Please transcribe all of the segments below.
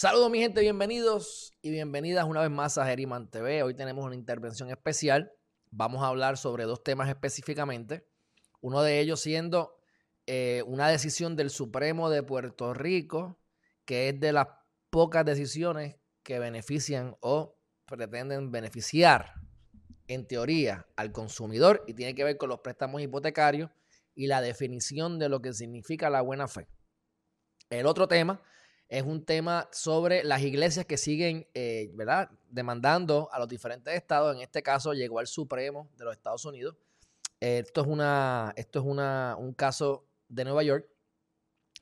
Saludos mi gente, bienvenidos y bienvenidas una vez más a Geriman TV. Hoy tenemos una intervención especial. Vamos a hablar sobre dos temas específicamente. Uno de ellos siendo eh, una decisión del Supremo de Puerto Rico, que es de las pocas decisiones que benefician o pretenden beneficiar, en teoría, al consumidor y tiene que ver con los préstamos hipotecarios y la definición de lo que significa la buena fe. El otro tema es un tema sobre las iglesias que siguen, eh, ¿verdad? Demandando a los diferentes estados. En este caso llegó al Supremo de los Estados Unidos. esto es, una, esto es una, un caso de Nueva York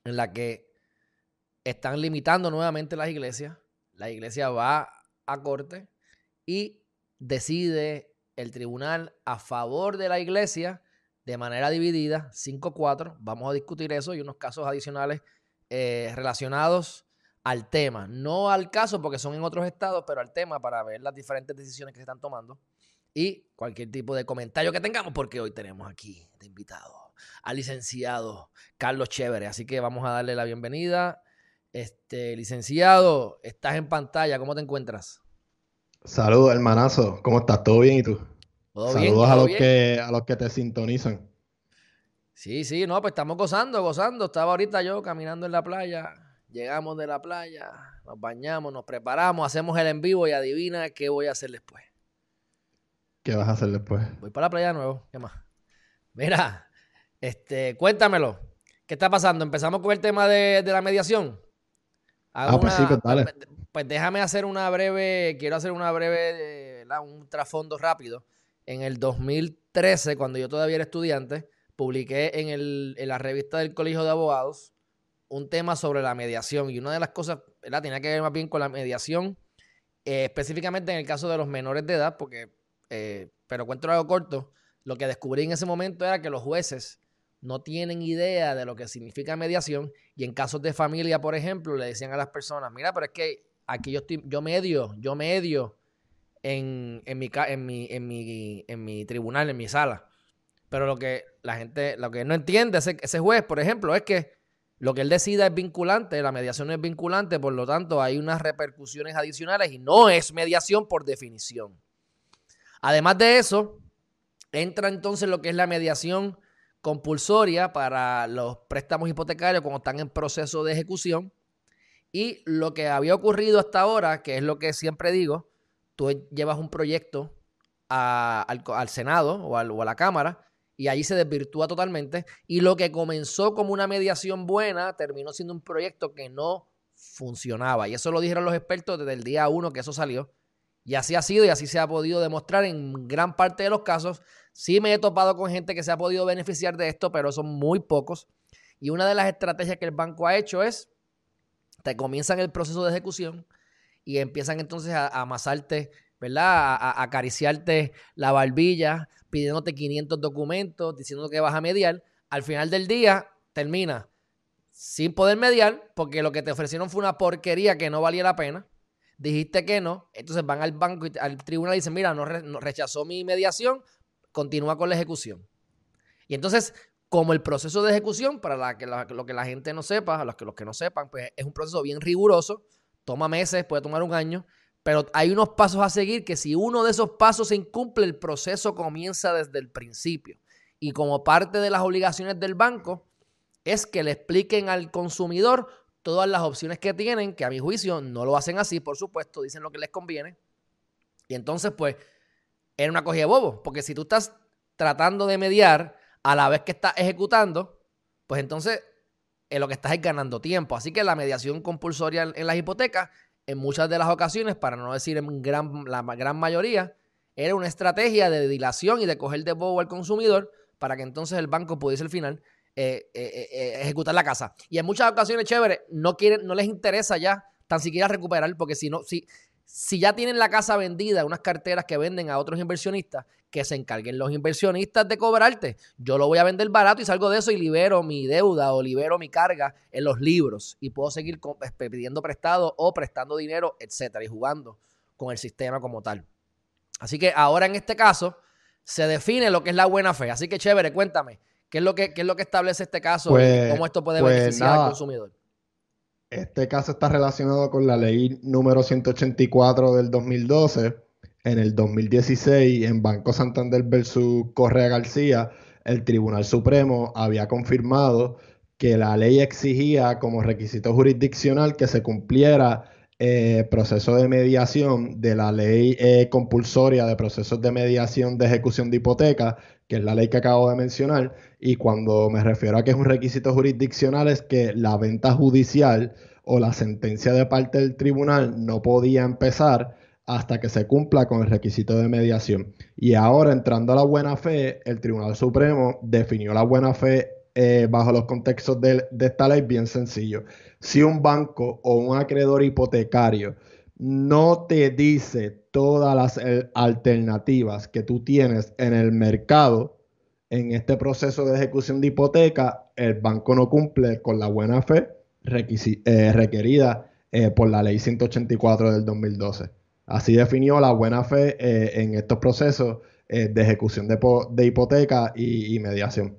en la que están limitando nuevamente las iglesias. La iglesia va a corte y decide el tribunal a favor de la iglesia de manera dividida, 5-4. Vamos a discutir eso y unos casos adicionales eh, relacionados al tema, no al caso porque son en otros estados, pero al tema para ver las diferentes decisiones que se están tomando y cualquier tipo de comentario que tengamos, porque hoy tenemos aquí de invitado al licenciado Carlos Chévere. Así que vamos a darle la bienvenida. Este, licenciado, estás en pantalla, ¿cómo te encuentras? Saludos, hermanazo, ¿cómo estás? ¿Todo bien y tú? Saludos a los que a los que te sintonizan. Sí, sí, no, pues estamos gozando, gozando. Estaba ahorita yo caminando en la playa, llegamos de la playa, nos bañamos, nos preparamos, hacemos el en vivo y adivina qué voy a hacer después. ¿Qué vas a hacer después? Voy para la playa de nuevo, ¿qué más? Mira, este, cuéntamelo. ¿Qué está pasando? Empezamos con el tema de, la mediación. ah, pues sí, pues dale. Pues, pues, déjame hacer una breve, quiero hacer una breve, un trasfondo rápido. En el 2013, cuando yo todavía era estudiante, publiqué en, el, en la revista del Colegio de Abogados un tema sobre la mediación. Y una de las cosas, ¿verdad? Tenía que ver más bien con la mediación, eh, específicamente en el caso de los menores de edad, porque, eh, pero cuento algo corto, lo que descubrí en ese momento era que los jueces no tienen idea de lo que significa mediación y en casos de familia, por ejemplo, le decían a las personas, mira, pero es que aquí yo estoy, yo medio, yo medio en, en, mi, en, mi, en, mi, en mi tribunal, en mi sala. Pero lo que la gente, lo que no entiende ese, ese juez, por ejemplo, es que lo que él decida es vinculante, la mediación es vinculante, por lo tanto hay unas repercusiones adicionales y no es mediación por definición. Además de eso, entra entonces lo que es la mediación compulsoria para los préstamos hipotecarios cuando están en proceso de ejecución. Y lo que había ocurrido hasta ahora, que es lo que siempre digo, tú llevas un proyecto al, Senado o, o a la Cámara y ahí se desvirtúa totalmente. Y lo que comenzó como una mediación buena terminó siendo un proyecto que no funcionaba. Y eso lo dijeron los expertos desde el día uno que eso salió. Y así ha sido y así se ha podido demostrar en gran parte de los casos. Sí me he topado con gente que se ha podido beneficiar de esto, pero son muy pocos. Y una de las estrategias que el banco ha hecho es, te comienzan el proceso de ejecución y empiezan entonces a, amasarte, ¿verdad? a acariciarte la barbilla, pidiéndote 500 documentos, diciendo que vas a mediar. Al final del día, termina sin poder mediar porque lo que te ofrecieron fue una porquería que no valía la pena. Dijiste que no, entonces van al banco y al tribunal y dicen, mira, no, rechazó mi mediación, continúa con la ejecución. Y entonces, como el proceso de ejecución, para la que lo que la gente no sepa, los que, los que no sepan, pues es un proceso bien riguroso, toma meses, puede tomar un año, pero hay unos pasos a seguir que si uno de esos pasos se incumple, el proceso comienza desde el principio. Y como parte de las obligaciones del banco es que le expliquen al consumidor todas las opciones que tienen, que a mi juicio no lo hacen así, por supuesto, dicen lo que les conviene. Y entonces, pues, era una cogida de bobo, porque si tú estás tratando de mediar a la vez que estás ejecutando, pues entonces en lo que estás es ganando tiempo. Así que la mediación compulsoria en las hipotecas en muchas de las ocasiones, para no decir en gran, la gran mayoría, era una estrategia de dilación y de coger de bobo al consumidor para que entonces el banco pudiese al final eh, eh, eh, ejecutar la casa. Y en muchas ocasiones, chévere, no, quieren, no les interesa ya tan siquiera recuperar, porque si no, si si ya tienen la casa vendida, unas carteras que venden a otros inversionistas, que se encarguen los inversionistas de cobrarte. Yo lo voy a vender barato y salgo de eso y libero mi deuda o libero mi carga en los libros y puedo seguir pidiendo prestado o prestando dinero, etcétera, y jugando con el sistema como tal. Así que ahora en este caso se define lo que es la buena fe. Así que chévere, cuéntame, ¿qué es lo que, es lo que establece este caso y pues, cómo esto puede pues beneficiar al consumidor? Este caso está relacionado con la ley número 184 del 2012. En el 2016, en Banco Santander versus Correa García, el Tribunal Supremo había confirmado que la ley exigía como requisito jurisdiccional que se cumpliera eh, proceso de mediación de la ley eh, compulsoria de procesos de mediación de ejecución de hipoteca, que es la ley que acabo de mencionar, y cuando me refiero a que es un requisito jurisdiccional es que la venta judicial o la sentencia de parte del tribunal no podía empezar hasta que se cumpla con el requisito de mediación. Y ahora, entrando a la buena fe, el Tribunal Supremo definió la buena fe eh, bajo los contextos de, esta ley bien sencillo. Si un banco o un acreedor hipotecario no te dice todas las eh, alternativas que tú tienes en el mercado en este proceso de ejecución de hipoteca, el banco no cumple con la buena fe eh, requerida por la ley 184 del 2012. Así definió la buena fe en estos procesos de ejecución de, hipoteca y mediación.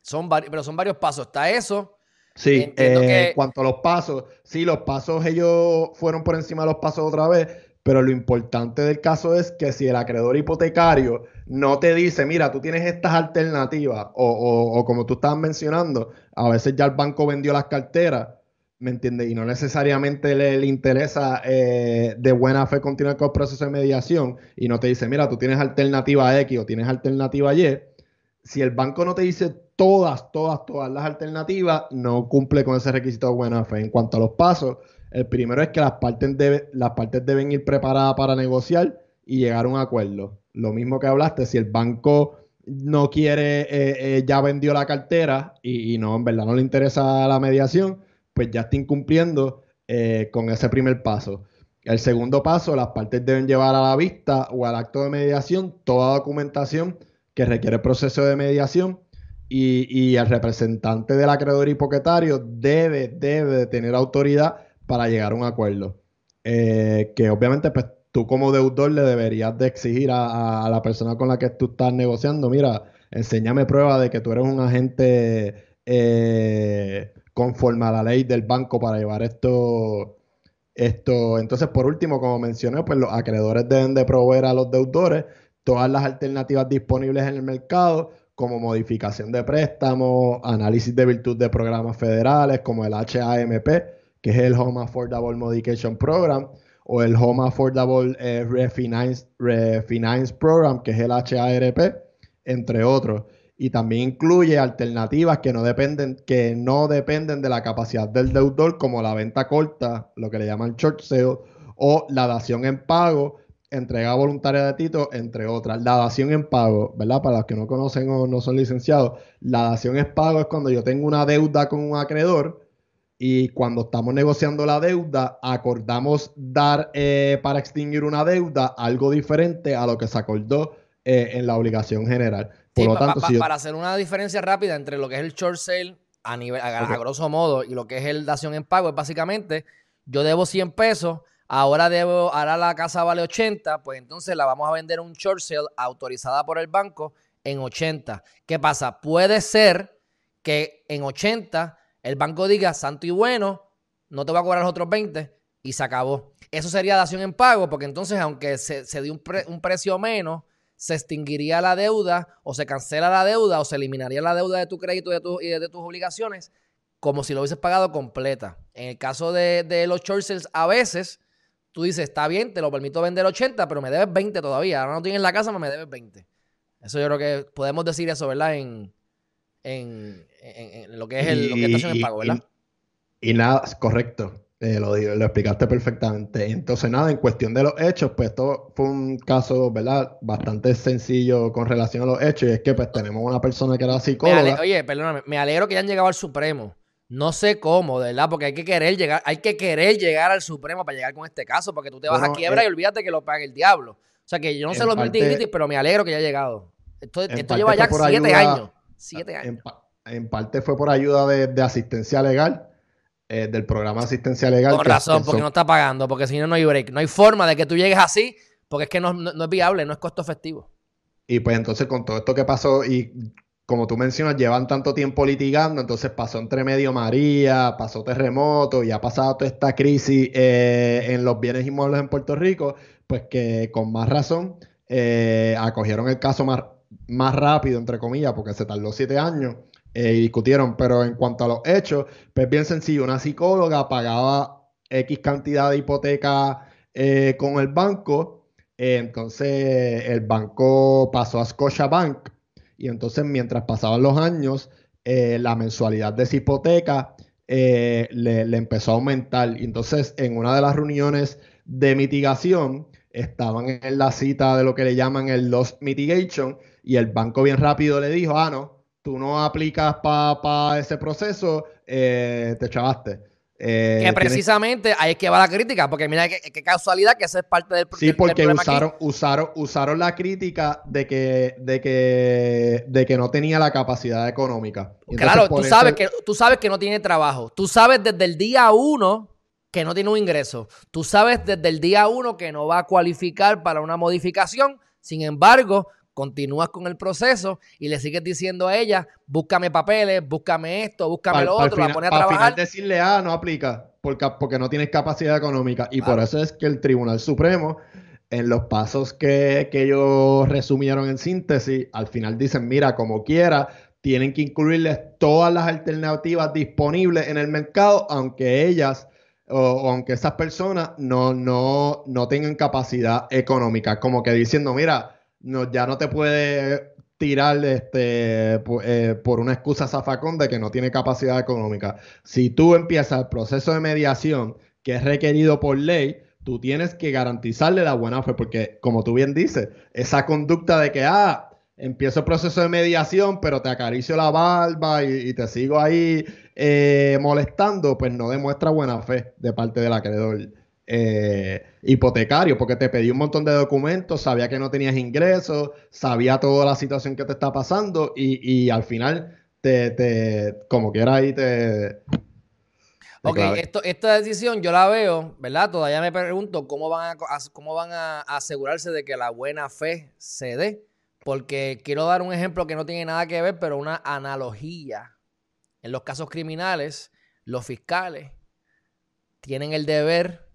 Son pero son varios pasos. Está eso. Sí, eh, en cuanto a los pasos, sí, los pasos ellos fueron por encima de los pasos otra vez, pero lo importante del caso es que si el acreedor hipotecario no te dice, mira, tú tienes estas alternativas, o, como tú estabas mencionando, a veces ya el banco vendió las carteras, ¿me entiendes? Y no necesariamente le, interesa eh, de buena fe continuar con el proceso de mediación y no te dice, mira, tú tienes alternativa X o tienes alternativa Y. Si el banco no te dice todas, todas, todas las alternativas, no cumple con ese requisito de buena fe. En cuanto a los pasos, el primero es que las partes, las partes deben ir preparadas para negociar y llegar a un acuerdo. Lo mismo que hablaste, si el banco no quiere, eh, eh, ya vendió la cartera y, no, en verdad no le interesa la mediación, pues ya está incumpliendo eh, con ese primer paso. El segundo paso, las partes deben llevar a la vista o al acto de mediación toda documentación que requiere proceso de mediación y, el representante del acreedor hipotecario debe, debe tener autoridad para llegar a un acuerdo. Eh, que obviamente pues, tú como deudor le deberías de exigir a, la persona con la que tú estás negociando, mira, enséñame prueba de que tú eres un agente eh, conforme a la ley del banco para llevar esto, esto. Entonces, por último, como mencioné, pues los acreedores deben de proveer a los deudores todas las alternativas disponibles en el mercado como modificación de préstamos, análisis de virtud de programas federales como el HAMP, que es el Home Affordable Modification Program, o el Home Affordable eh, Refinance, Program, que es el HARP, entre otros. Y también incluye alternativas que no dependen, que no dependen de la capacidad del deudor, como la venta corta, lo que le llaman short sale, o la dación en pago, entrega voluntaria de título, entre otras. La dación en pago, ¿verdad? Para los que no conocen o no son licenciados, la dación en pago es cuando yo tengo una deuda con un acreedor y cuando estamos negociando la deuda, acordamos dar eh, para extinguir una deuda algo diferente a lo que se acordó eh, en la obligación general. Por lo tanto, para hacer una diferencia rápida entre lo que es el short sale a nivel a, grosso modo y lo que es el dación en pago es básicamente yo debo 100 pesos ahora debo, ahora la casa vale 80, pues entonces la vamos a vender un short sale autorizada por el banco en 80. ¿Qué pasa? Puede ser que en 80 el banco diga, santo y bueno, no te voy a cobrar los otros 20 y se acabó. Eso sería dación en pago, porque entonces aunque se, se un, precio menos, se extinguiría la deuda o se cancela la deuda o se eliminaría la deuda de tu crédito y de, tus obligaciones como si lo hubieses pagado completa. En el caso de, de los short sales, a veces tú dices, está bien, te lo permito vender 80, pero me debes 20 todavía. Ahora no tienes la casa, pero me debes 20. Eso yo creo que podemos decir eso, ¿verdad? En, en, lo que es el, lo que estación en pago, ¿verdad? Y, nada, correcto. Eh, lo, lo, explicaste perfectamente. Entonces, nada, en cuestión de los hechos, pues esto fue un caso, ¿verdad? Bastante sencillo con relación a los hechos. Y es que, pues, tenemos una persona que era psicóloga. oye, perdóname, me alegro que ya han llegado al Supremo. No sé cómo, de verdad, porque hay que querer llegar, hay que querer llegar al Supremo para llegar con este caso, porque tú te vas a quiebra y olvídate que lo pague el diablo. O sea que yo no sé los parte, pero me alegro que ya haya llegado. Esto, lleva ya siete años. Siete años. En, parte fue por ayuda de, asistencia legal, eh, del programa de asistencia legal. Con razón, porque no está pagando, porque si no, no hay break. No hay forma de que tú llegues así, porque es que no, no es viable, no es costo efectivo. Y pues entonces con todo esto que pasó y como tú mencionas, llevan tanto tiempo litigando, entonces pasó entre medio María, pasó terremoto y ha pasado toda esta crisis eh, en los bienes inmuebles en Puerto Rico, pues que con más razón eh, acogieron el caso más, más rápido, entre comillas, porque se tardó siete años eh, y discutieron. Pero en cuanto a los hechos, pues bien sencillo, una psicóloga pagaba X cantidad de hipoteca con el banco, entonces el banco pasó a Scotiabank y entonces mientras pasaban los años, eh, la mensualidad de esa hipoteca eh, le, empezó a aumentar. Y entonces en una de las reuniones de mitigación estaban en la cita de lo que le llaman el loss mitigation y el banco bien rápido le dijo, ah, no, tú no aplicas para ese proceso, eh, te chavaste. Eh, que precisamente ahí es que va la crítica, porque mira qué, casualidad que esa es parte del, sí, porque usaron, usaron, usaron la crítica de que, de que, de que no tenía la capacidad económica. claro, tú sabes, que, tú sabes que no tiene trabajo. Tú sabes desde el día uno que no tiene un ingreso. Tú sabes desde el día uno que no va a cualificar para una modificación. Sin embargo, continúas con el proceso y le sigues diciendo a ella, búscame papeles, búscame esto, búscame lo otro, la pone a trabajar. Al final decirle, ah, no aplica, porque, porque no tienes capacidad económica. Y por eso es que el Tribunal Supremo, en los pasos que, que ellos resumieron en síntesis, al final dicen, mira, como quiera, tienen que incluirles todas las alternativas disponibles en el mercado, aunque ellas o, aunque esas personas no, no, no tengan capacidad económica. Como que diciendo, mira, no, ya no te puede tirar este, eh, por una excusa zafacón de que no tiene capacidad económica. Si tú empiezas el proceso de mediación que es requerido por ley, tú tienes que garantizarle la buena fe, porque como tú bien dices, esa conducta de que, ah, empiezo el proceso de mediación, pero te acaricio la barba y, te sigo ahí eh, molestando, pues no demuestra buena fe de parte del acreedor eh, hipotecario, porque te pedí un montón de documentos, sabía que no tenías ingresos, sabía toda la situación que te está pasando y, al final te, te como quiera ahí te... ok, esto, esta decisión yo la veo, ¿verdad? Todavía me pregunto cómo van, a, cómo van a asegurarse de que la buena fe se dé, porque quiero dar un ejemplo que no tiene nada que ver, pero una analogía. En los casos criminales, los fiscales tienen el deber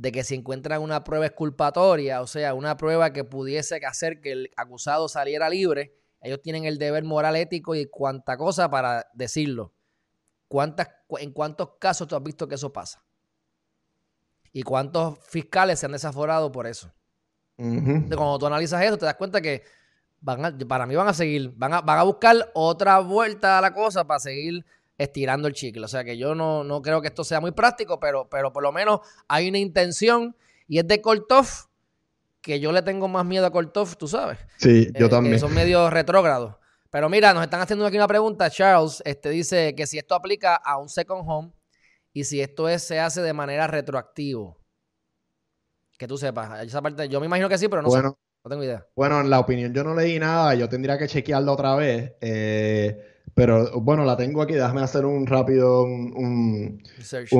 de que si encuentran una prueba exculpatoria, o sea, una prueba que pudiese hacer que el acusado saliera libre, ellos tienen el deber moral, ético y cuánta cosa para decirlo. ¿Cuántas, ¿En cuántos casos tú has visto que eso pasa? ¿Y cuántos fiscales se han desaforado por eso? Cuando tú analizas eso, te das cuenta que van para mí van a seguir, van a, van a buscar otra vuelta a la cosa para seguir estirando el chicle. O sea que yo no, no creo que esto sea muy práctico, pero, pero por lo menos hay una intención y es de Kortov, que yo le tengo más miedo a Kortov, tú sabes. Sí, yo eh, también. son medio retrógrados. Pero mira, nos están haciendo aquí una pregunta. Charles este, dice que si esto aplica a un second home y si esto es, se hace de manera retroactivo. Que tú sepas. Esa parte, yo me imagino que sí, pero no sé. No tengo idea. Bueno, en la opinión yo no leí nada. Yo tendría que chequearlo otra vez. Eh, pero bueno, la tengo aquí, déjame hacer un rápido un, search.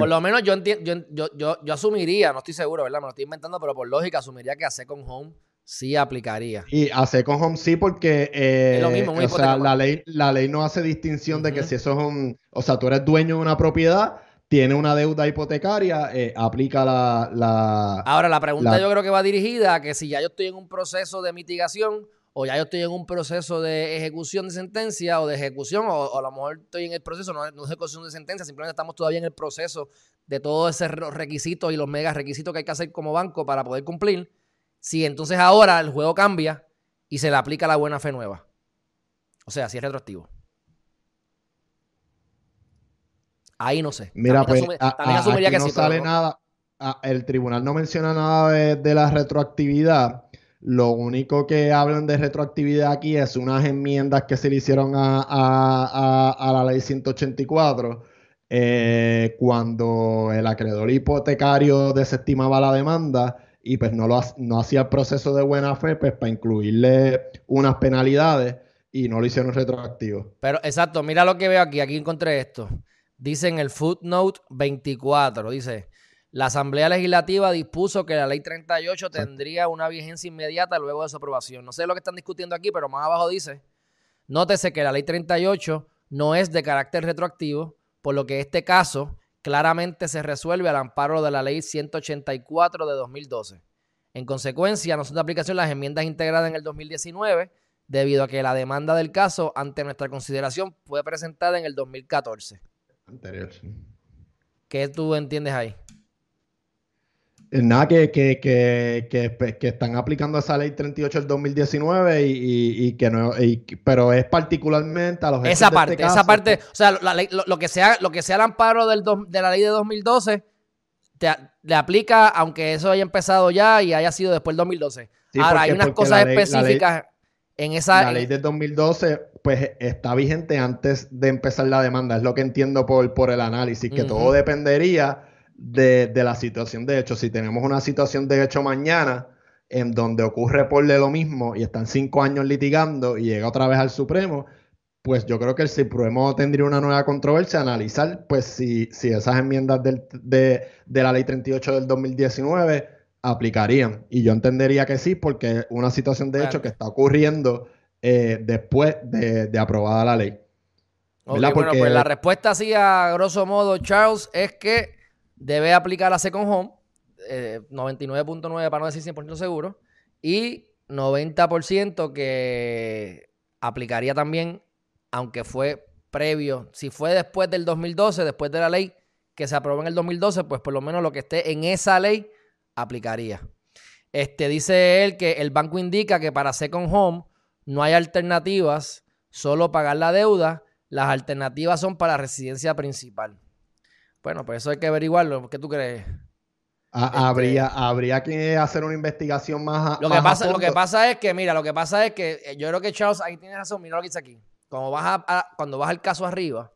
Por lo menos yo, entiendo, yo, yo, yo, asumiría, no estoy seguro, ¿verdad? Me lo estoy inventando, pero por lógica asumiría que a Second Home sí aplicaría. Y a Second Home sí, porque eh, es lo mismo, o sea, la ley, la ley no hace distinción de que si eso es un. O sea, tú eres dueño de una propiedad, tiene una deuda hipotecaria, eh, aplica la, la, Ahora, la pregunta yo creo que va dirigida a que si ya yo estoy en un proceso de mitigación o ya yo estoy en un proceso de ejecución de sentencia o de ejecución, o, a lo mejor estoy en el proceso, no, no es ejecución de sentencia, simplemente estamos todavía en el proceso de todos esos requisitos y los mega requisitos que hay que hacer como banco para poder cumplir. Si entonces ahora el juego cambia y se le aplica la buena fe nueva. O sea, si es retroactivo. Ahí no sé. Mira, pues, también, no sale nada. el tribunal no menciona nada de, de la retroactividad Lo único que hablan de retroactividad aquí es unas enmiendas que se le hicieron a, la ley 184 eh, cuando el acreedor hipotecario desestimaba la demanda y pues no, lo, no hacía el proceso de buena fe pues para incluirle unas penalidades y no lo hicieron retroactivo. Pero exacto, mira lo que veo aquí, aquí encontré esto. Dice en el footnote 24, dice, la Asamblea Legislativa dispuso que la Ley 38 tendría una vigencia inmediata luego de su aprobación. No sé lo que están discutiendo aquí, pero más abajo dice, nótese que la Ley 38 no es de carácter retroactivo, por lo que este caso claramente se resuelve al amparo de la Ley 184 de 2012. En consecuencia, no son de aplicación las enmiendas integradas en el 2019 debido a que la demanda del caso ante nuestra consideración fue presentada en el 2014. Anterior, sí. ¿Qué tú entiendes ahí? Nada, que, que, que, que, están aplicando esa ley 38 del 2019 y, y, que no, pero es particularmente a los Esa este parte, esa parte, o sea, lo, que sea, lo que sea el amparo del de la ley de 2012 te, le aplica aunque eso haya empezado ya y haya sido después del 2012. Ahora, hay unas cosas específicas en esa... La ley del 2012, pues está vigente antes de empezar la demanda, es lo que entiendo por, por el análisis, que todo dependería de, la situación de hecho. Si tenemos una situación de hecho mañana en donde ocurre por de lo mismo y están cinco años litigando y llega otra vez al Supremo, pues yo creo que el Supremo tendría una nueva controversia, analizar pues si, si esas enmiendas de, de, la ley 38 del 2019 aplicarían. Y yo entendería que sí, porque una situación de hecho que está ocurriendo eh, después de, aprobada la ley. bueno, pues la respuesta así a grosso modo, Charles, es que debe aplicar a Second Home, 99.9 eh, para no decir 100% seguro, y 90% que aplicaría también, aunque fue previo, si fue después del 2012, después de la ley que se aprobó en el 2012, pues por lo menos lo que esté en esa ley aplicaría. Este, dice él que el banco indica que para Second Home no hay alternativas, solo pagar la deuda. Las alternativas son para residencia principal. Bueno, pues eso hay que averiguarlo. ¿Qué tú crees? Este, habría, habría que hacer una investigación más. Lo que, pasa, lo que pasa es que, mira, lo que pasa es que eh, yo creo que Charles ahí tiene razón. Mira lo que dice aquí. Cuando vas, a, cuando vas al caso arriba,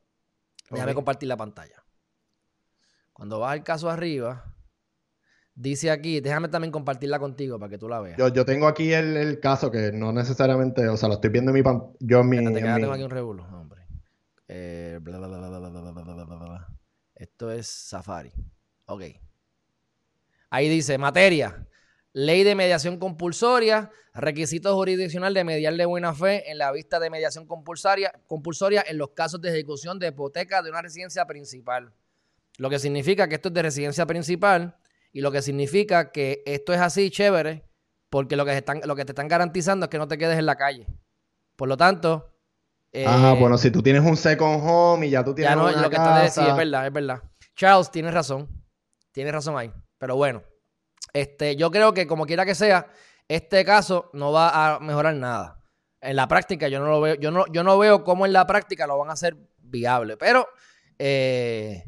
déjame compartir la pantalla. Cuando vas al caso arriba, dice aquí, déjame también compartirla contigo para que tú la veas. Yo, tengo aquí el, caso que no necesariamente, o sea, lo estoy viendo en mi pantalla. Yo en mi. tengo aquí un revuelo, hombre. Eh, bla, bla, bla, esto es Safari. Ok. Ahí dice, materia. Ley de mediación compulsoria, requisito jurisdiccional de mediar de buena fe en la vista de mediación compulsoria, compulsoria en los casos de ejecución de hipoteca de una residencia principal. Lo que significa que esto es de residencia principal y lo que significa que esto es así, chévere, porque lo que, están, lo que te están garantizando es que no te quedes en la calle. Por lo tanto, Ajá, eh, bueno, si tú tienes un second home y ya tú tienes ya no, lo que casa... sí, es verdad, es verdad. Charles, tienes razón. Tienes razón ahí. Pero bueno, este, yo creo que como quiera que sea, este caso no va a mejorar nada. En la práctica yo no lo veo, yo no, yo no veo cómo en la práctica lo van a hacer viable. Pero eh,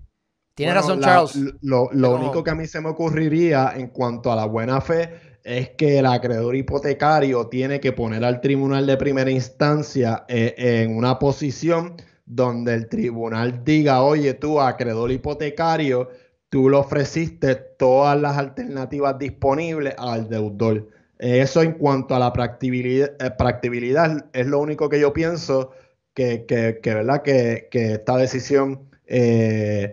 tienes razón, Charles. Lo, lo único que a mí se me ocurriría en cuanto a la buena fe es que el acreedor hipotecario tiene que poner al tribunal de primera instancia eh, en una posición donde el tribunal diga, oye, tú, acreedor hipotecario, tú le ofreciste todas las alternativas disponibles al deudor. Eso en cuanto a la practicabilidad, eh, es lo único que yo pienso que, ¿verdad? que, esta decisión eh,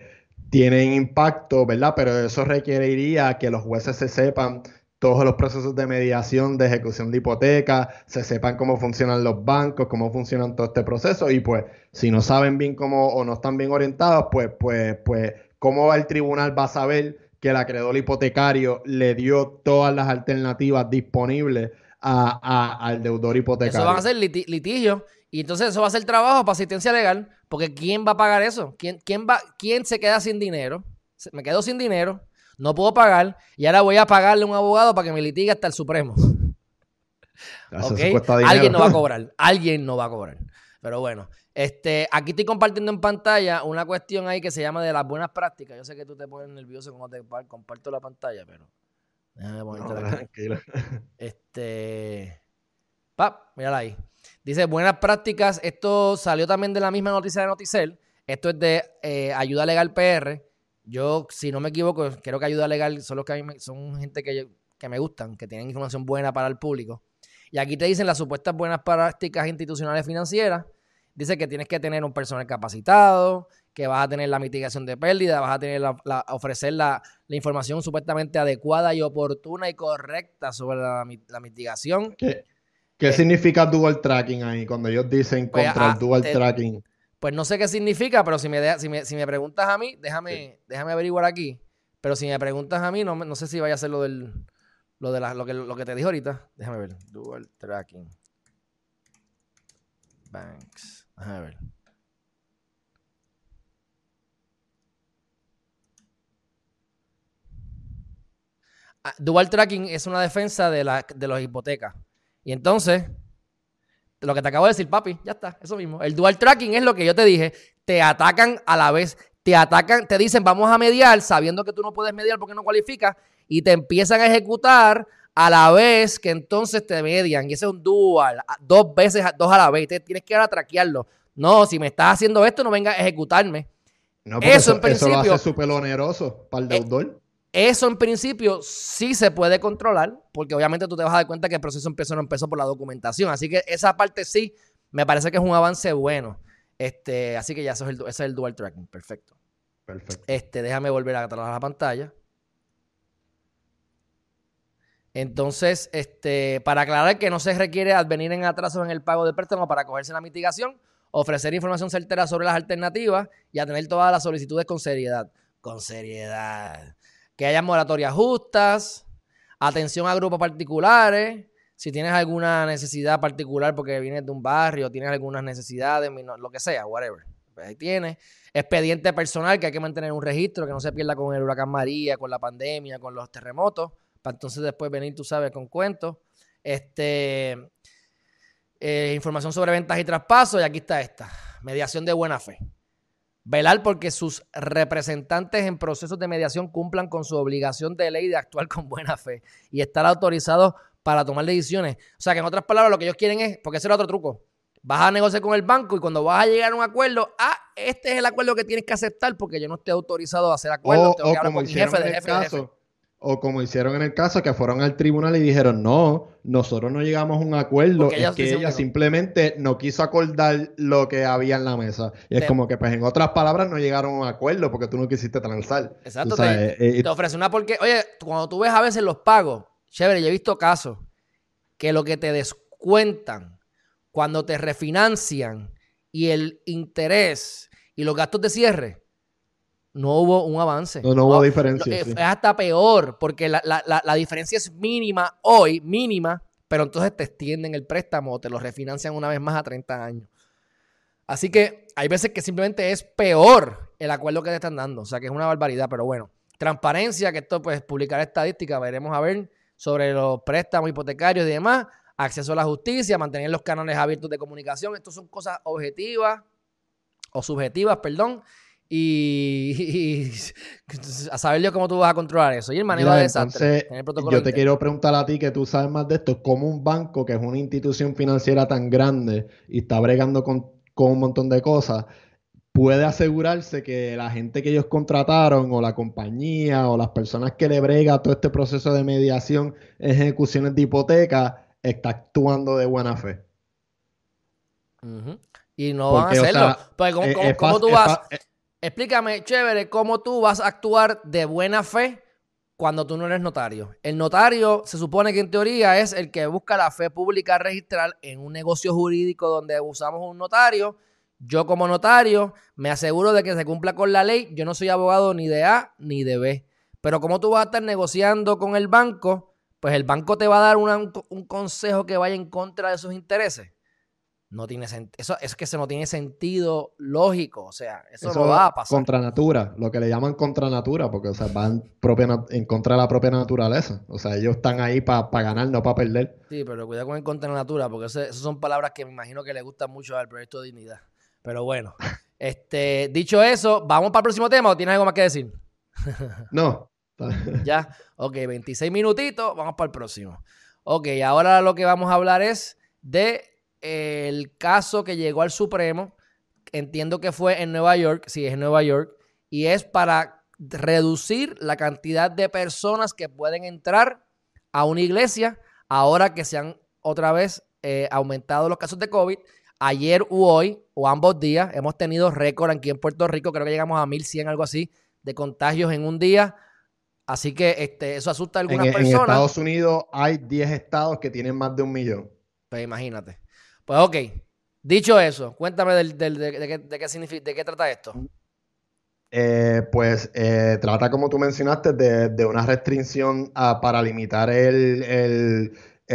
tiene impacto, ¿verdad? Pero eso requeriría que los jueces se sepan todos los procesos de mediación, de ejecución de hipoteca, se sepan cómo funcionan los bancos, cómo funcionan todo este proceso y pues si no saben bien cómo o no están bien orientados, pues, pues, pues, ¿cómo el tribunal va a saber que el acreedor hipotecario le dio todas las alternativas disponibles al deudor hipotecario? Eso van a ser litigios y entonces eso va a ser trabajo para asistencia legal, porque ¿quién va a pagar eso? ¿Quién, quién, va, quién se queda sin dinero? Me quedo sin dinero no puedo pagar y ahora voy a pagarle a un abogado para que me litigue hasta el Supremo. Alguien no va a cobrar, alguien no va a cobrar. Pero bueno, este, aquí estoy compartiendo en pantalla una cuestión ahí que se llama de las buenas prácticas. Yo sé que tú te pones nervioso cuando te comparto la pantalla, pero déjame ponerte Este, mírala ahí. Dice, buenas prácticas. Esto salió también de la misma noticia de Noticel. Esto es de eh, Ayuda Legal PR. Yo, si no me equivoco, creo que Ayuda Legal son los que son gente que, que me gustan, que tienen información buena para el público. Y aquí te dicen las supuestas buenas prácticas institucionales financieras. Dice que tienes que tener un personal capacitado, que vas a tener la mitigación de pérdida, vas a tener la, ofrecer la, información supuestamente adecuada y oportuna y correcta sobre la, mitigación. ¿Qué, qué eh, significa dual tracking ahí cuando ellos dicen pues, contra el ah, dual tracking? Pues no sé qué significa, pero si me, si me, preguntas a mí, déjame, déjame averiguar aquí. Pero si me preguntas a mí, no, no sé si vaya a ser lo del lo, de la, lo, que, lo que te dije ahorita. Déjame ver. Dual tracking. Banks. Déjame ver. Ah, dual tracking es una defensa de, la, de las hipotecas. Y entonces, lo que te acabo de decir, papi, ya está, eso mismo. El dual tracking es lo que yo te dije. Te atacan a la vez. Te atacan, te dicen, vamos a mediar, sabiendo que tú no puedes mediar porque no cualificas, y te empiezan a ejecutar a la vez que entonces te median. Y ese es un dual, dos veces, dos a la vez. Te tienes que ir a traquearlo. No, si me estás haciendo esto, no venga a ejecutarme. No, eso, en principio. Eso lo hace súper oneroso para el eh, deudor. Eso en principio sí se puede controlar, porque obviamente tú te vas a dar cuenta que el proceso empezó no empezó por la documentación. Así que esa parte sí me parece que es un avance bueno. Este, así que ya eso es el, ese es el dual tracking. Perfecto. Perfecto. Este, déjame volver a atrás la pantalla. Entonces, este, para aclarar que no se requiere advenir en atraso en el pago de préstamo para cogerse la mitigación, ofrecer información certera sobre las alternativas y atender todas las solicitudes con seriedad. Con seriedad. Que haya moratorias justas, atención a grupos particulares. Si tienes alguna necesidad particular porque vienes de un barrio, tienes algunas necesidades, lo que sea, whatever. Pues ahí tienes. Expediente personal, que hay que mantener un registro, que no se pierda con el huracán María, con la pandemia, con los terremotos entonces después venir, tú sabes, con cuentos. Este, eh, información sobre ventas y traspasos, y aquí está esta, mediación de buena fe. Velar porque sus representantes en procesos de mediación cumplan con su obligación de ley de actuar con buena fe y estar autorizados para tomar decisiones. O sea que en otras palabras lo que ellos quieren es, porque ese es el otro truco, vas a negociar con el banco y cuando vas a llegar a un acuerdo, ah, este es el acuerdo que tienes que aceptar porque yo no estoy autorizado a hacer acuerdos, tengo que hablar con mi jefe de jefe, de jefe. O como hicieron en el caso, que fueron al tribunal y dijeron, no, nosotros no llegamos a un acuerdo, es que ella simplemente no quiso acordar lo que había en la mesa. Y es como que, pues, en otras palabras, no llegaron a un acuerdo porque tú no quisiste transar. Exacto. te, eh, te, ofrece una porque, oye, cuando tú ves a veces los pagos, chévere, yo he visto casos que lo que te descuentan cuando te refinancian y el interés y los gastos de cierre no hubo un avance. No, hubo diferencia. Es hasta peor, porque la, diferencia es mínima hoy, mínima, pero entonces te extienden el préstamo o te lo refinancian una vez más a 30 años. Así que hay veces que simplemente es peor el acuerdo que te están dando. O sea, que es una barbaridad, pero bueno. Transparencia, que esto pues publicar estadística, veremos a ver sobre los préstamos hipotecarios y demás. Acceso a la justicia, mantener los canales abiertos de comunicación. Estos son cosas objetivas o subjetivas, perdón y, a saber yo cómo tú vas a controlar eso. Y el manejo de desastre. yo te quiero preguntar a ti que tú sabes más de esto. ¿Cómo un banco, que es una institución financiera tan grande y está bregando con, un montón de cosas, puede asegurarse que la gente que ellos contrataron o la compañía o las personas que le brega todo este proceso de mediación, ejecuciones de hipoteca, está actuando de buena fe? Y no van a hacerlo. Porque, ¿cómo, tú vas? Explícame, chévere, cómo tú vas a actuar de buena fe cuando tú no eres notario. El notario se supone que en teoría es el que busca la fe pública registral en un negocio jurídico donde usamos un notario. Yo como notario me aseguro de que se cumpla con la ley. Yo no soy abogado ni de A ni de B. Pero como tú vas a estar negociando con el banco, pues el banco te va a dar un, un consejo que vaya en contra de sus intereses no tiene sentido. Eso es que eso no tiene sentido lógico. O sea, eso, no va a pasar. Contra natura, lo que le llaman contra natura, porque o sea, van propia, en contra de la propia naturaleza. O sea, ellos están ahí para ganar, no para perder. Sí, pero cuidado con el contra natura, porque esas son palabras que me imagino que le gustan mucho al proyecto de dignidad. Pero bueno, este, dicho eso, ¿vamos para el próximo tema o tienes algo más que decir? no. ya, ok, 26 minutitos, vamos para el próximo. Ok, ahora lo que vamos a hablar es de el caso que llegó al Supremo. Entiendo que fue en Nueva York, sí, es en Nueva York, y es para reducir la cantidad de personas que pueden entrar a una iglesia ahora que se han otra vez eh, aumentado los casos de COVID. Ayer u hoy, o ambos días, hemos tenido récord aquí en Puerto Rico, creo que llegamos a 1100, algo así, de contagios en un día. Así que este, eso asusta a algunas personas. En Estados Unidos hay 10 estados que tienen más de un millón. Pues imagínate. Pues ok, dicho eso, cuéntame de, qué, significa, de qué trata esto. Eh, pues eh, trata, como tú mencionaste, de, una restricción para limitar el,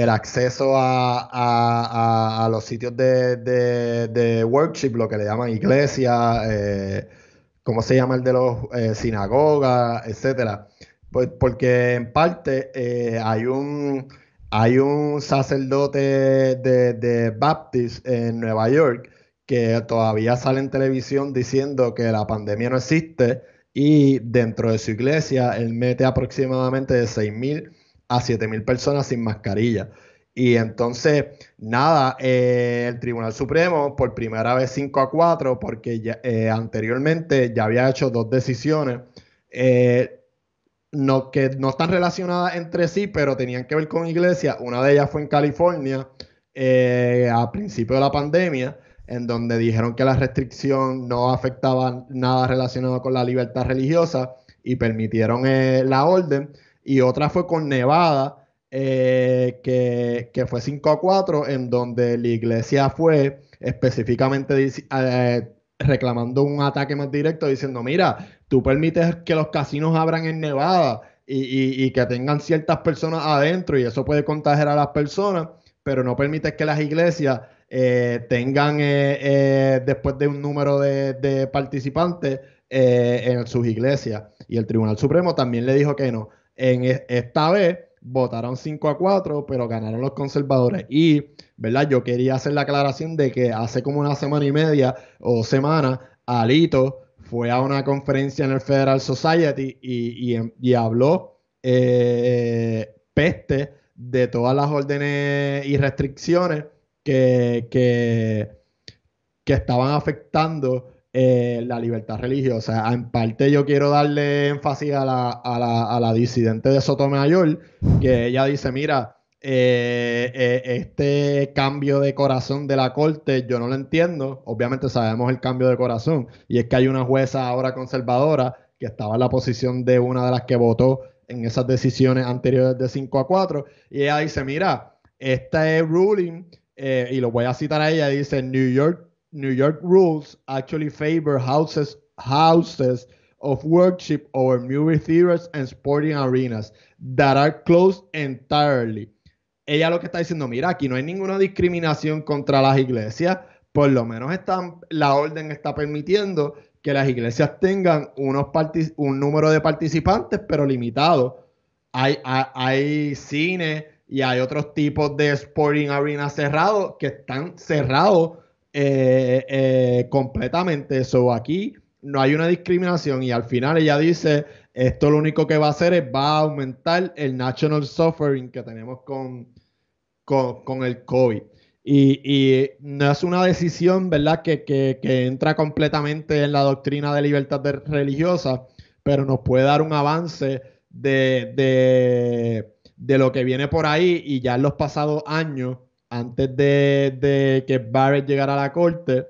acceso a, los sitios de, worship, lo que le llaman iglesia, eh, ¿cómo se llama el de los sinagogas, etcétera? Pues porque en parte hay un hay un sacerdote de, de Baptist en Nueva York que todavía sale en televisión diciendo que la pandemia no existe y dentro de su iglesia él mete aproximadamente de 6.000 a 7.000 personas sin mascarilla. Y entonces, nada, eh, el Tribunal Supremo por primera vez 5 a 4, porque eh, anteriormente ya había hecho dos decisiones eh, no, que no están relacionadas entre sí, pero tenían que ver con iglesia. Una de ellas fue en California a principio de la pandemia en donde dijeron que la restricción no afectaba nada relacionado con la libertad religiosa y permitieron eh, la orden. Y otra fue con Nevada, eh, que, fue 5 a 4, en donde la iglesia fue específicamente eh, reclamando un ataque más directo, diciendo, mira, tú permites que los casinos abran en Nevada y, y que tengan ciertas personas adentro y eso puede contagiar a las personas, pero no permites que las iglesias eh, tengan eh, eh, después de un número de, participantes en sus iglesias. Y el Tribunal Supremo también le dijo que no. En e, esta vez votaron 5 a 4, pero ganaron los conservadores. Y, ¿verdad? Yo quería hacer la aclaración de que hace como una semana y media o semana, Alito fue a una conferencia en el Federal Society y, y habló peste de todas las órdenes y restricciones que, que, estaban afectando eh, la libertad religiosa. En parte yo quiero darle énfasis a la, a la, disidente de Sotomayor, que ella dice, mira, eh, eh, este cambio de corazón de la corte yo no lo entiendo. Obviamente sabemos el cambio de corazón y es que hay una jueza ahora conservadora que estaba en la posición de una de las que votó en esas decisiones anteriores de 5 a 4 y ella dice, mira, este ruling eh, y lo voy a citar a ella, dice, New York, New York rules actually favor houses, houses of worship over movie theaters and sporting arenas that are closed entirely. Ella lo que está diciendo, mira, aquí no hay ninguna discriminación contra las iglesias, por lo menos están, la orden está permitiendo que las iglesias tengan unos un número de participantes, pero limitado. Hay, hay, cine, y hay otros tipos de sporting arena cerrados que están cerrados eh, eh, completamente. Eso aquí no hay una discriminación y al final ella dice, esto lo único que va a hacer es va a aumentar el national suffering que tenemos con, con, el COVID. Y, no es una decisión, ¿verdad?, que, entra completamente en la doctrina de libertad religiosa, pero nos puede dar un avance de de lo que viene por ahí y ya en los pasados años, antes de, que Barrett llegara a la corte,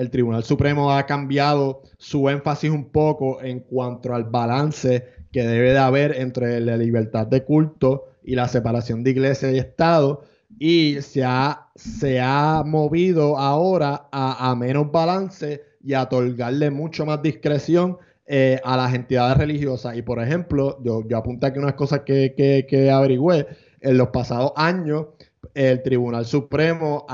el Tribunal Supremo ha cambiado su énfasis un poco en cuanto al balance que debe de haber entre la libertad de culto y la separación de iglesia y Estado y se ha, se ha movido ahora a, a menos balance y a otorgarle mucho más discreción eh, a las entidades religiosas. Y por ejemplo, yo, yo apunté aquí unas cosas que, que, averigüé. En los pasados años, el Tribunal Supremo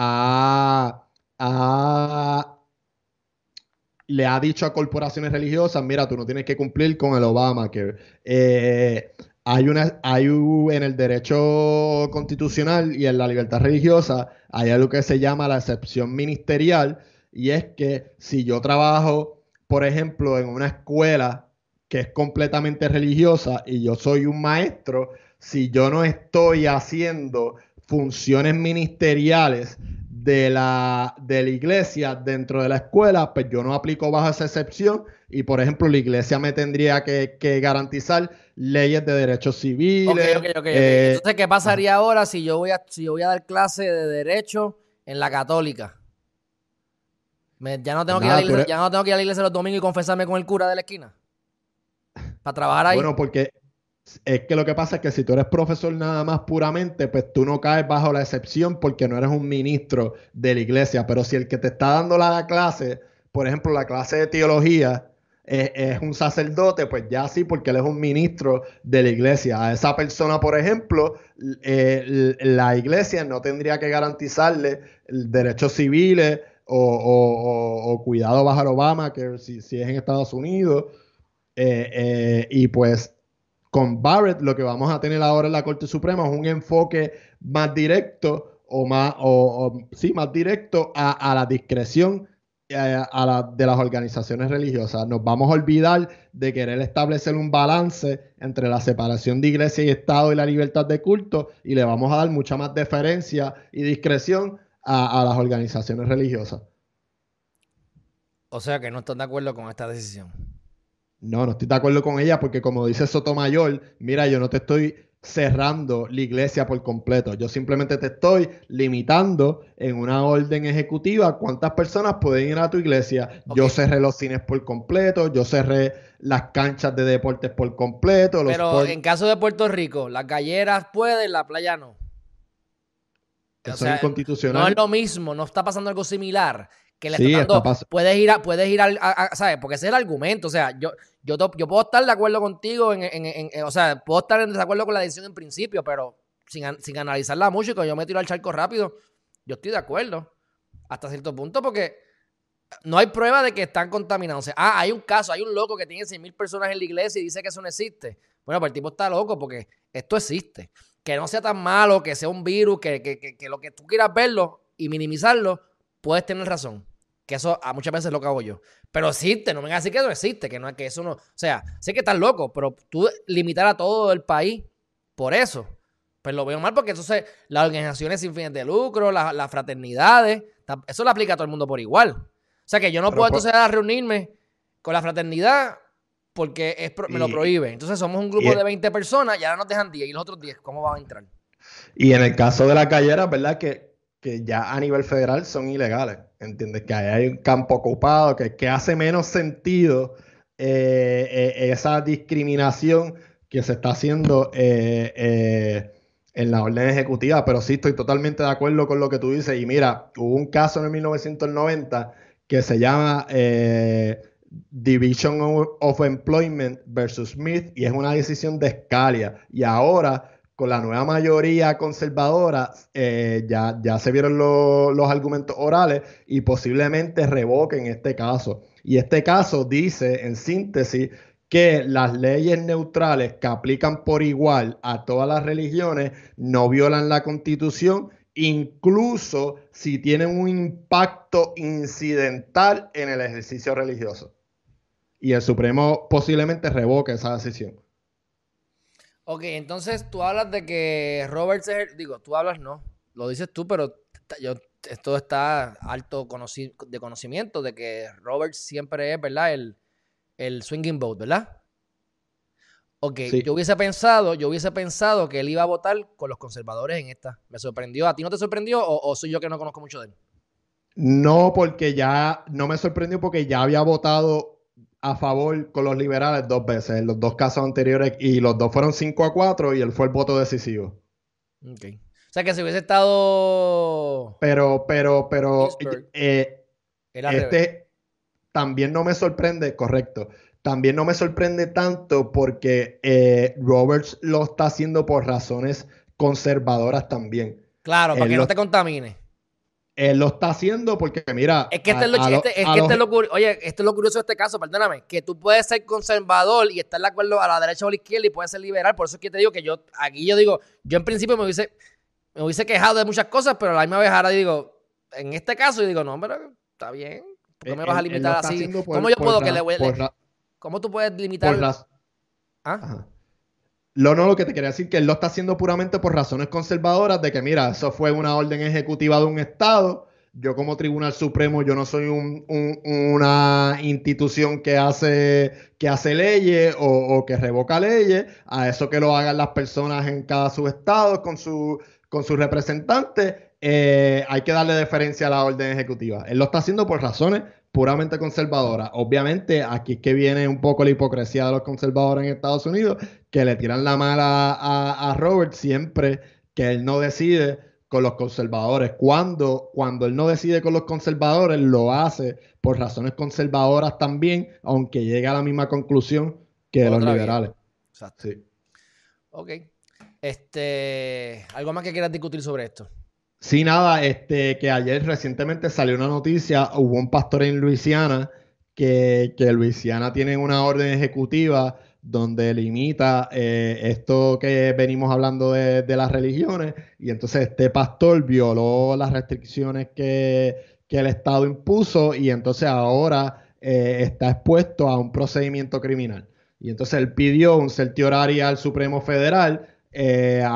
le ha dicho a corporaciones religiosas, mira, tú no tienes que cumplir con el Obama, que eh, hay una, hay en el derecho constitucional y en la libertad religiosa, hay algo que se llama la excepción ministerial, y es que si yo trabajo por ejemplo, en una escuela que es completamente religiosa y yo soy un maestro, si yo no estoy haciendo funciones ministeriales de la, de la iglesia dentro de la escuela, pues yo no aplico bajo esa excepción y, por ejemplo, la iglesia me tendría que, garantizar leyes de derechos civiles. Eh, Entonces, ¿qué pasaría ahora si yo, voy a, si yo voy a dar clase de derecho en la católica? ya, no tengo que ir a la iglesia, ya no tengo que ir a la iglesia los domingos y confesarme con el cura de la esquina. Para trabajar ahí. Bueno, porque es que lo que pasa es que si tú eres profesor nada más puramente, pues tú no caes bajo la excepción porque no eres un ministro de la iglesia. Pero si el que te está dando la clase, por ejemplo, la clase de teología, es, un sacerdote, pues ya sí, porque él es un ministro de la iglesia. A esa persona, por ejemplo, eh, la iglesia no tendría que garantizarle derechos civiles o, cuidado bajo Obama, que si, es en Estados Unidos. Eh, eh, y pues con Barrett lo que vamos a tener ahora en la Corte Suprema es un enfoque más directo o más, sí, más directo a, la discreción eh, de las organizaciones religiosas. Nos vamos a olvidar de querer establecer un balance entre la separación de iglesia y Estado y la libertad de culto y le vamos a dar mucha más deferencia y discreción a, a las organizaciones religiosas. O sea que no están de acuerdo con esta decisión. No, no estoy de acuerdo con ella porque como dice Sotomayor, mira, yo no te estoy cerrando la iglesia por completo. Yo simplemente te estoy limitando en una orden ejecutiva cuántas personas pueden ir a tu iglesia. Yo cerré los cines por completo, yo cerré las canchas de deportes por completo. Pero en caso de Puerto Rico, las galleras pueden, la playa no. Eso es inconstitucional. No es lo mismo, no está pasando algo similar que le está dando, puedes ir a, puedes ir al, ¿sabes? Porque ese es el argumento, o sea, yo, yo, yo puedo estar de acuerdo contigo, en, en, en, o sea, puedo estar en desacuerdo con la decisión en principio, pero sin, sin analizarla mucho y cuando yo me tiro al charco rápido, yo estoy de acuerdo hasta cierto punto porque no hay prueba de que están contaminados. ah, hay un caso, hay un loco que tiene 6.000 personas en la iglesia y dice que eso no existe. Bueno, pues el tipo está loco porque esto existe. Que no sea tan malo, que sea un virus, que, que, que, que lo que tú quieras verlo y minimizarlo, puedes tener razón. Que eso a muchas veces lo que hago yo. Pero existe, no me digas así que eso existe, que no que eso no. O sea, sé que estás loco, pero tú limitar a todo el país por eso, pues lo veo mal porque entonces las organizaciones sin fines de lucro, las, fraternidades, eso lo aplica a todo el mundo por igual. O sea que yo no puedo entonces reunirme con la fraternidad porque me lo prohíbe. Entonces somos un grupo de 20 personas y ahora nos dejan 10 y los otros 10, ¿cómo van a entrar? Y en el caso de la callera, ¿verdad? Que que ya a nivel federal son ilegales. ¿Entiendes? Que hay un campo ocupado, que, que hace menos sentido eh, eh, esa discriminación que se está haciendo eh, en la orden ejecutiva. Pero sí estoy totalmente de acuerdo con lo que tú dices. Y mira, hubo un caso en el 1990 que se llama Division of Employment versus Smith y es una decisión de Scalia. Y ahora con la nueva mayoría conservadora, eh, ya, ya se vieron los argumentos orales y posiblemente revoquen este caso. Y este caso dice, en síntesis, que las leyes neutrales que aplican por igual a todas las religiones no violan la constitución, incluso si tienen un impacto incidental en el ejercicio religioso. Y el Supremo posiblemente revoque esa decisión. Ok, entonces tú hablas de que Robert digo, tú hablas no, lo dices tú, pero yo, esto está alto de conocimiento de que Robert siempre es, ¿verdad? El, el swinging vote, ¿verdad? Ok, yo hubiese pensado, yo hubiese pensado que él iba a votar con los conservadores en esta. Me sorprendió. ¿A ti no te sorprendió o, o soy yo que no conozco mucho de él? No, porque ya no me sorprendió porque ya había votado a favor con los liberales dos veces, en los dos casos anteriores, y los dos fueron 5 a 4 y él fue el voto decisivo. Ok. O sea que si hubiese estado. Pero, pero, pero. Eh, este también no me sorprende, correcto. También no me sorprende tanto porque eh, Roberts lo está haciendo por razones conservadoras también. Claro, para que no te contamine. Él lo está haciendo porque, mira. Es que este es lo, este, es que este lo, oye, esto es lo curioso de este caso, perdóname, que tú puedes ser conservador y estar de acuerdo a la derecha o a la izquierda y puedes ser liberal. Por eso es que te digo que yo, aquí yo digo, yo en principio me hubiese, me hubiese quejado de muchas cosas, pero a la misma vez ahora digo, en este caso, yo digo, no, pero está bien. ¿Por qué me vas a limitar así? ¿Cómo yo puedo que le, ¿Cómo tú puedes limitar? Por las, ¿Ah? Lo no, lo que te quería decir que él lo está haciendo puramente por razones conservadoras de que, mira, eso fue una orden ejecutiva de un Estado. Yo como Tribunal Supremo, yo no soy una institución que hace, que hace leyes o, que revoca leyes. A eso que lo hagan las personas en cada subestado con su, con sus representantes, eh, hay que darle deferencia a la orden ejecutiva. Él lo está haciendo por razones puramente conservadora. Obviamente, aquí es que viene un poco la hipocresía de los conservadores en Estados Unidos, que le tiran la mala a, Robert siempre que él no decide con los conservadores. Cuando, cuando él no decide con los conservadores, lo hace por razones conservadoras también, aunque llegue a la misma conclusión que los liberales. Exacto. Sí. Ok. Este, ¿Algo más que quieras discutir sobre esto? Sí, nada, este, que ayer recientemente salió una noticia, hubo un pastor en Luisiana que, que Luisiana tiene una orden ejecutiva donde limita eh, esto que venimos hablando de, las religiones y entonces este pastor violó las restricciones que, el Estado impuso y entonces ahora eh, está expuesto a un procedimiento criminal. Y entonces él pidió un certiorario al Supremo Federal eh,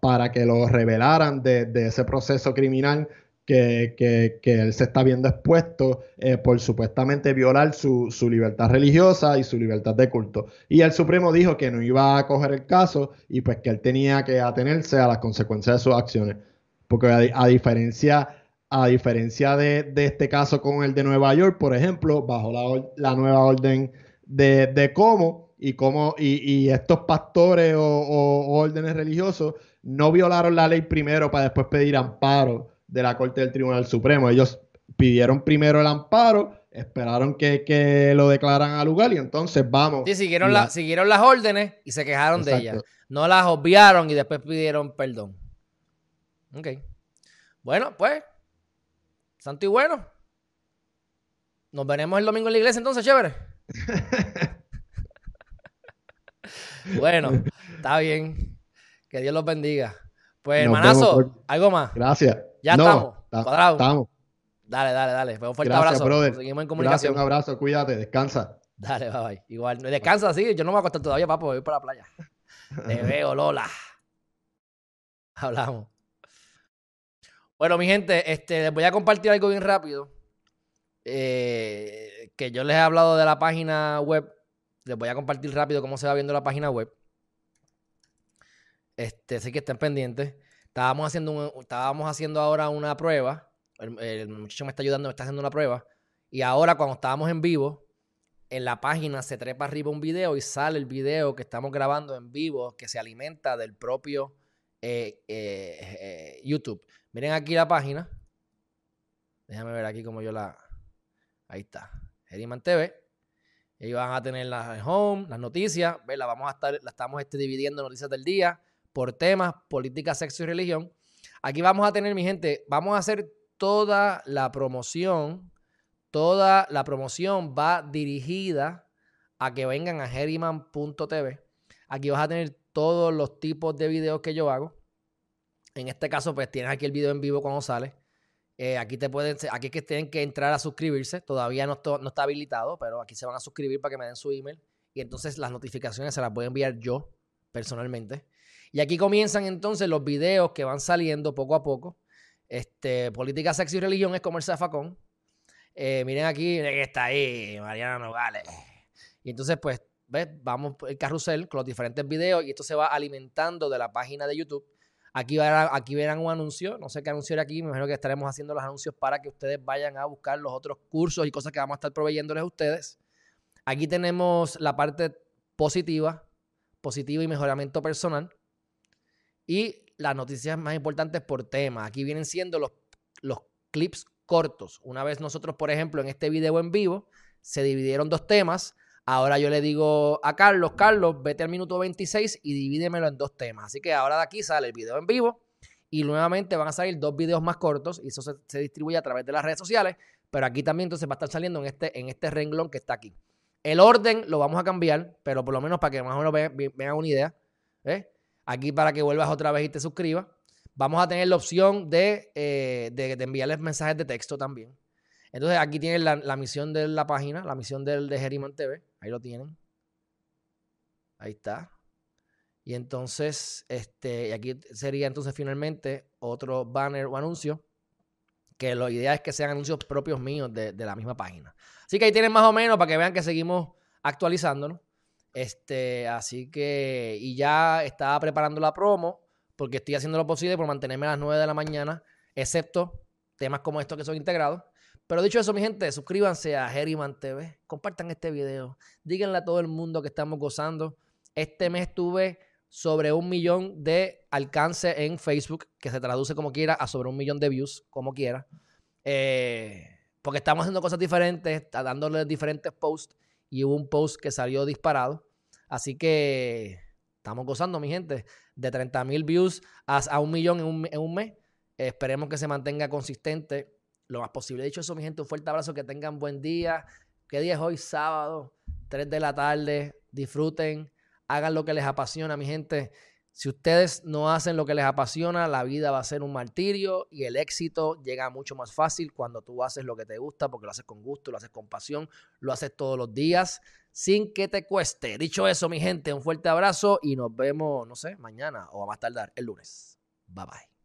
para que lo revelaran de, ese proceso criminal que, él se está viendo expuesto eh, por supuestamente violar su, libertad religiosa y su libertad de culto. Y el Supremo dijo que no iba a coger el caso y pues que él tenía que atenerse a las consecuencias de sus acciones. Porque a, diferencia, a diferencia de, este caso con el de Nueva York, por ejemplo, bajo la, nueva orden de, de cómo y cómo y, estos pastores o, órdenes religiosos no violaron la ley primero para después pedir amparo de la Corte del Tribunal Supremo. Ellos pidieron primero el amparo, esperaron que, lo declaran al lugar y entonces vamos. Sí, siguieron, la, siguieron las órdenes y se quejaron de ellas. No las obviaron y después pidieron perdón. Ok. Bueno, pues, santo y bueno. Nos veremos el domingo en la iglesia entonces, chévere. Bueno, está bien. Que Dios los bendiga. Pues, hermanazo, algo más. Gracias. Ya estamos. Estamos. Dale, dale, dale. Pues un fuerte abrazo. Seguimos en comunicación. un abrazo, cuídate, descansa. Dale, bye bye. Igual, descansa, sí. Yo no me voy a acostar todavía, papo. Voy para la playa. Te veo, Lola. Hablamos. Bueno, mi gente, este, les voy a compartir algo bien rápido. Eh, que yo les he hablado de la página web les voy a compartir rápido cómo se va viendo la página web. Este, sé que estén pendientes. Estábamos haciendo, estábamos haciendo ahora una prueba. El, muchacho me está ayudando, me está haciendo una prueba. Y ahora, cuando estábamos en vivo, en la página se trepa arriba un video y sale el video que estamos grabando en vivo, que se alimenta del propio eh, eh, eh, YouTube. Miren aquí la página. Déjame ver aquí como yo la. Ahí está. Heriman TV. Ellos van a tener las home, las noticias, La vamos a estar, la estamos este, dividiendo noticias del día por temas, política, sexo y religión. Aquí vamos a tener, mi gente, vamos a hacer toda la promoción, toda la promoción va dirigida a que vengan a Herriman.tv. Aquí vas a tener todos los tipos de videos que yo hago. En este caso, pues tienes aquí el video en vivo cuando sale. Eh, aquí te pueden, aquí es que tienen que entrar a suscribirse. Todavía no, está habilitado, pero aquí se van a suscribir para que me den su email. Y entonces las notificaciones se las voy a enviar yo personalmente. Y aquí comienzan entonces los videos que van saliendo poco a poco. Este, política, sexo y religión es como el zafacón. Eh, miren aquí, que está ahí, Mariana Nogales. Y entonces, pues, ¿ves? Vamos el carrusel con los diferentes videos y esto se va alimentando de la página de YouTube Aquí, verán, un anuncio, no sé qué anuncio era aquí, me imagino que estaremos haciendo los anuncios para que ustedes vayan a buscar los otros cursos y cosas que vamos a estar proveyéndoles a ustedes. Aquí tenemos la parte positiva, positiva y mejoramiento personal. Y las noticias más importantes por tema. Aquí vienen siendo los, los clips cortos. Una vez nosotros, por ejemplo, en este video en vivo, se dividieron dos temas. Ahora yo le digo a Carlos, Carlos, vete al minuto 26 y divídemelo en dos temas. Así que ahora de aquí sale el video en vivo y nuevamente van a salir dos videos más cortos y eso se, distribuye a través de las redes sociales. Pero aquí también entonces va a estar saliendo en este, en este renglón que está aquí. El orden lo vamos a cambiar, pero por lo menos para que más o menos vean, una idea. Aquí para que vuelvas otra vez y te suscribas. Vamos a tener la opción de, eh, de enviarles mensajes de texto también. Entonces aquí tienen la, misión de la página, la misión del de Geriman TV. Ahí lo tienen. Ahí está. Y entonces, este, y aquí sería entonces finalmente otro banner o anuncio, que la idea es que sean anuncios propios míos de, de la misma página. Así que ahí tienen más o menos para que vean que seguimos actualizándonos. Este, así que, y ya estaba preparando la promo, porque estoy haciendo lo posible por mantenerme a las 9 de la mañana, excepto temas como estos que son integrados. Pero dicho eso, mi gente, suscríbanse a Herriman TV, compartan este video, díganle a todo el mundo que estamos gozando. Este mes tuve sobre un millón de alcance en Facebook, que se traduce como quiera a sobre un millón de views, como quiera. Eh, porque estamos haciendo cosas diferentes, dándole diferentes posts y hubo un post que salió disparado. Así que estamos gozando, mi gente, de 30 mil views a, un millón en un mes. esperemos que se mantenga consistente lo más posible. Dicho eso, mi gente, un fuerte abrazo, que tengan buen día. ¿Qué día es hoy? Sábado, 3 de la tarde. Disfruten, hagan lo que les apasiona, mi gente. Si ustedes no hacen lo que les apasiona, la vida va a ser un martirio y el éxito llega mucho más fácil cuando tú haces lo que te gusta, porque lo haces con gusto, lo haces con pasión, lo haces todos los días, sin que te cueste. Dicho eso, mi gente, un fuerte abrazo y nos vemos, no sé, mañana o a más tardar el lunes. Bye bye.